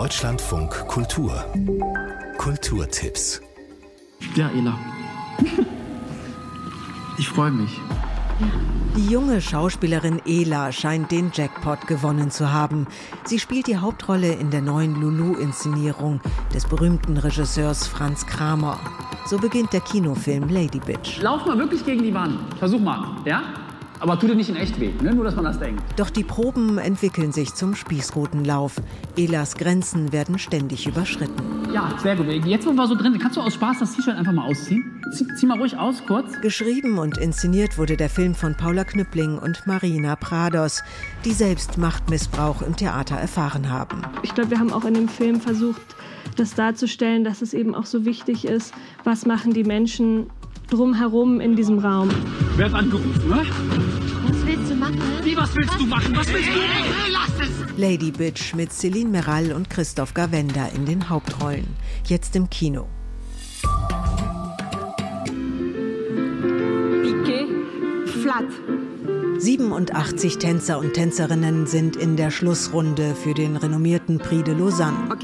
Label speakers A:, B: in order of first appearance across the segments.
A: Deutschlandfunk Kultur. Kulturtipps.
B: Ja, Ela. Ich freue mich.
C: Die junge Schauspielerin Ela scheint den Jackpot gewonnen zu haben. Sie spielt die Hauptrolle in der neuen Lulu-Inszenierung des berühmten Regisseurs Franz Kramer. So beginnt der Kinofilm Lady Bitch.
B: Lauf mal wirklich gegen die Wand. Versuch mal, ja? Aber tu dir nicht in echt weh, ne? nur dass man das denkt.
C: Doch die Proben entwickeln sich zum Spießrutenlauf. Elas Grenzen werden ständig überschritten.
B: Ja, sehr gut. Jetzt, wo wir so drin sind, kannst du aus Spaß das T-Shirt einfach mal ausziehen? Zieh, zieh, mal ruhig aus, kurz.
C: Geschrieben und inszeniert wurde der Film von Paula Knüppling und Marina Prados, die selbst Machtmissbrauch im Theater erfahren haben.
D: Ich glaube, wir haben auch in dem Film versucht, das darzustellen, dass es eben auch so wichtig ist, was machen die Menschen drumherum in diesem Raum.
B: Wer hat angerufen, ne? Wie, was willst du machen? Was willst du? Hey, lass
C: es! Lady Bitch mit Celine Meral und Christoph Gavenda in den Hauptrollen. Jetzt im Kino.
E: Piqué, flat.
C: 87 Tänzer und Tänzerinnen sind in der Schlussrunde für den renommierten Prix de Lausanne.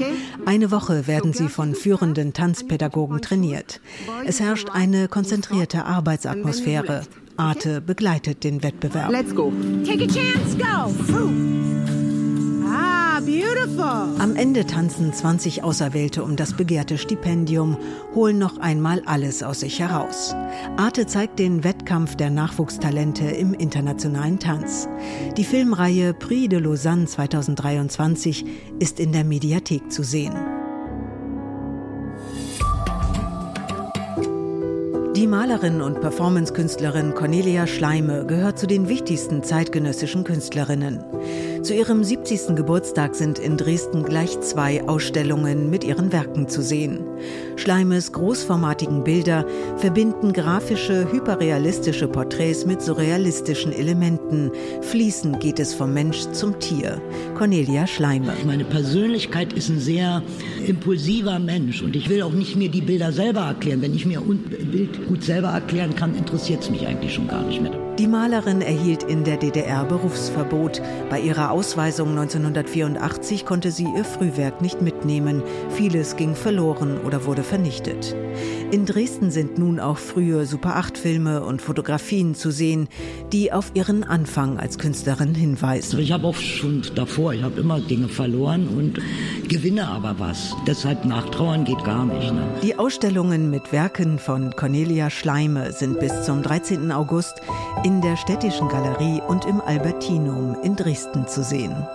C: Eine Woche werden sie von führenden Tanzpädagogen trainiert. Es herrscht eine konzentrierte Arbeitsatmosphäre. Arte begleitet den Wettbewerb.
E: Let's go. Take a chance, go.
C: Beautiful. Am Ende tanzen 20 Auserwählte um das begehrte Stipendium, holen noch einmal alles aus sich heraus. Arte zeigt den Wettkampf der Nachwuchstalente im internationalen Tanz. Die Filmreihe Prix de Lausanne 2023 ist in der Mediathek zu sehen. Die Malerin und Performancekünstlerin Cornelia Schleime gehört zu den wichtigsten zeitgenössischen Künstlerinnen. Zu ihrem 70. Geburtstag sind in Dresden gleich zwei Ausstellungen mit ihren Werken zu sehen. Schleimes großformatigen Bilder verbinden grafische, hyperrealistische Porträts mit surrealistischen Elementen. Fließend geht es vom Mensch zum Tier. Cornelia Schleime.
F: Meine Persönlichkeit ist ein sehr impulsiver Mensch und ich will auch nicht mir die Bilder selber erklären. Wenn ich mir ein Bild gut selber erklären kann, interessiert es mich eigentlich schon gar nicht mehr.
C: Die Malerin erhielt in der DDR Berufsverbot. Bei ihrer Ausweisung 1984 konnte sie ihr Frühwerk nicht mitnehmen. Vieles ging verloren oder wurde vernichtet. In Dresden sind nun auch frühe Super-8-Filme und Fotografien zu sehen, die auf ihren Anfang als Künstlerin hinweisen.
F: Also ich habe auch schon davor, ich habe immer Dinge verloren und gewinne aber was. Deshalb nachtrauern geht gar nicht. Ne?
C: Die Ausstellungen mit Werken von Cornelia Schleime sind bis zum 13. August in der Städtischen Galerie und im Albertinum in Dresden zu sehen.